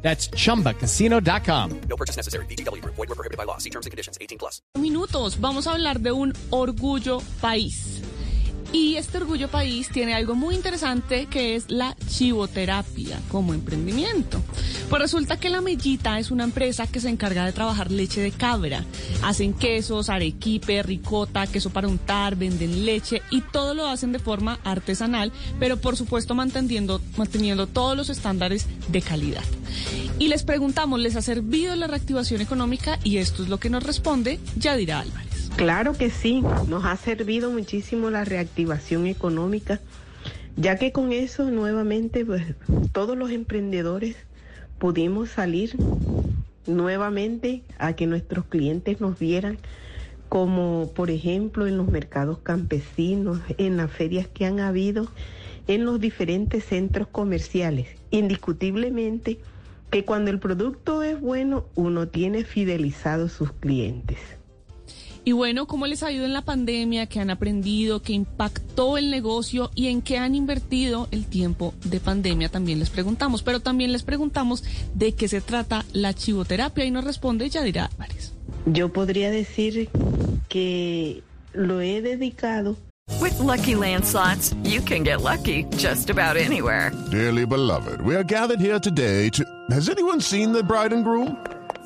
That's chumbacasino.com. No purchase necessary. BGW. Void were prohibited by law. See terms and conditions. 18 plus. minutos vamos a hablar de un orgullo país. Y este orgullo país tiene algo muy interesante que es la chivoterapia como emprendimiento. Pues resulta que La Mellita es una empresa que se encarga de trabajar leche de cabra. Hacen quesos, arequipe, ricota, queso para untar, venden leche y todo lo hacen de forma artesanal, pero por supuesto manteniendo, todos los estándares de calidad. Y les preguntamos, ¿les ha servido la reactivación económica? Y esto es lo que nos responde Yadira Álvarez. Claro que sí, nos ha servido muchísimo la reactivación económica, ya que con eso nuevamente pues, todos los emprendedores pudimos salir nuevamente a que nuestros clientes nos vieran como por ejemplo en los mercados campesinos, en las ferias que han habido, en los diferentes centros comerciales. Indiscutiblemente que cuando el producto es bueno, uno tiene fidelizados sus clientes. Y bueno, ¿cómo les ha ido en la pandemia? ¿Qué han aprendido? ¿Qué impactó el negocio? ¿Y en qué han invertido el tiempo de pandemia? También les preguntamos. Pero también les preguntamos de qué se trata la chivoterapia y nos responde Yadira Álvarez. Yo podría decir que lo he dedicado With Lucky Land slots, you can get lucky just about anywhere. Dearly beloved, we are gathered here today to. Has anyone seen the bride and groom?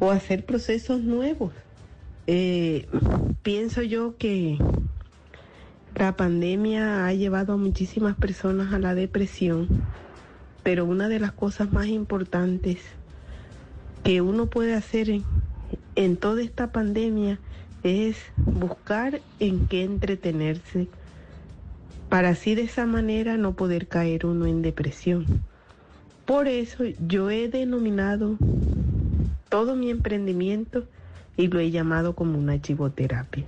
o hacer procesos nuevos. Eh, pienso yo que la pandemia ha llevado a muchísimas personas a la depresión, pero una de las cosas más importantes que uno puede hacer en, en toda esta pandemia es buscar en qué entretenerse para así de esa manera no poder caer uno en depresión. Por eso yo he denominado todo mi emprendimiento y lo he llamado como una chivoterapia.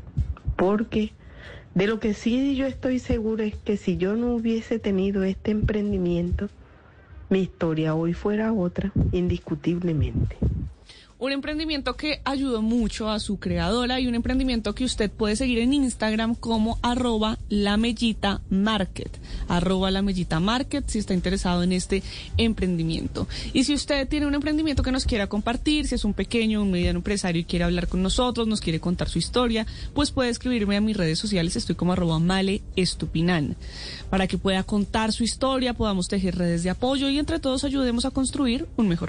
Porque de lo que sí yo estoy segura es que si yo no hubiese tenido este emprendimiento, mi historia hoy fuera otra, indiscutiblemente. Un emprendimiento que ayudó mucho a su creadora y un emprendimiento que usted puede seguir en Instagram como arroba la mellita market, arroba la mellita market si está interesado en este emprendimiento. Y si usted tiene un emprendimiento que nos quiera compartir, si es un pequeño, un mediano empresario y quiere hablar con nosotros, nos quiere contar su historia, pues puede escribirme a mis redes sociales, estoy como arroba male estupinan, para que pueda contar su historia, podamos tejer redes de apoyo y entre todos ayudemos a construir un mejor